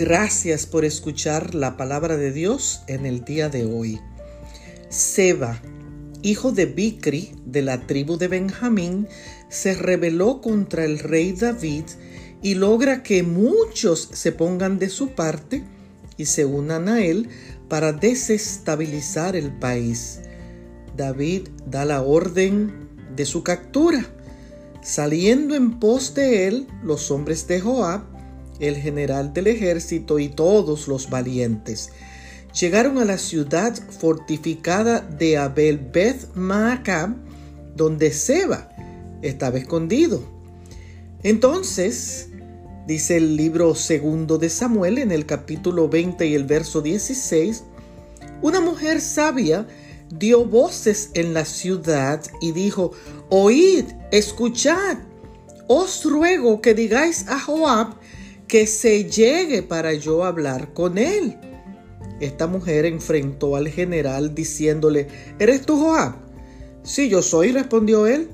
Gracias por escuchar la palabra de Dios en el día de hoy. Seba, hijo de Bicri de la tribu de Benjamín, se rebeló contra el rey David y logra que muchos se pongan de su parte y se unan a él para desestabilizar el país. David da la orden de su captura. Saliendo en pos de él los hombres de Joab, el general del ejército y todos los valientes. Llegaron a la ciudad fortificada de Abel Beth Maacab, donde Seba estaba escondido. Entonces, dice el libro segundo de Samuel en el capítulo 20 y el verso 16, una mujer sabia dio voces en la ciudad y dijo, oíd, escuchad, os ruego que digáis a Joab que se llegue para yo hablar con él. Esta mujer enfrentó al general diciéndole, ¿eres tú Joab? Sí, yo soy, respondió él.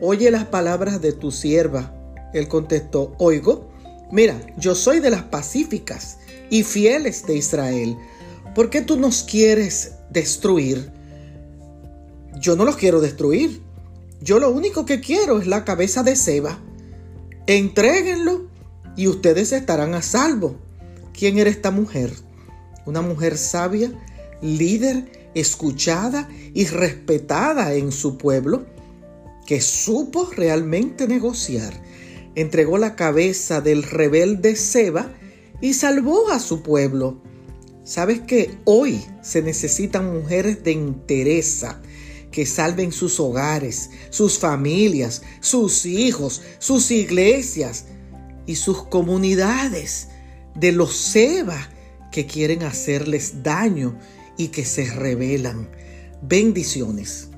Oye las palabras de tu sierva. Él contestó, oigo, mira, yo soy de las pacíficas y fieles de Israel. ¿Por qué tú nos quieres destruir? Yo no los quiero destruir. Yo lo único que quiero es la cabeza de Seba. Entréguenlo y ustedes estarán a salvo. ¿Quién era esta mujer? Una mujer sabia, líder, escuchada y respetada en su pueblo, que supo realmente negociar. Entregó la cabeza del rebelde Seba y salvó a su pueblo. ¿Sabes que hoy se necesitan mujeres de entereza que salven sus hogares, sus familias, sus hijos, sus iglesias, y sus comunidades de los Seba que quieren hacerles daño y que se rebelan. Bendiciones.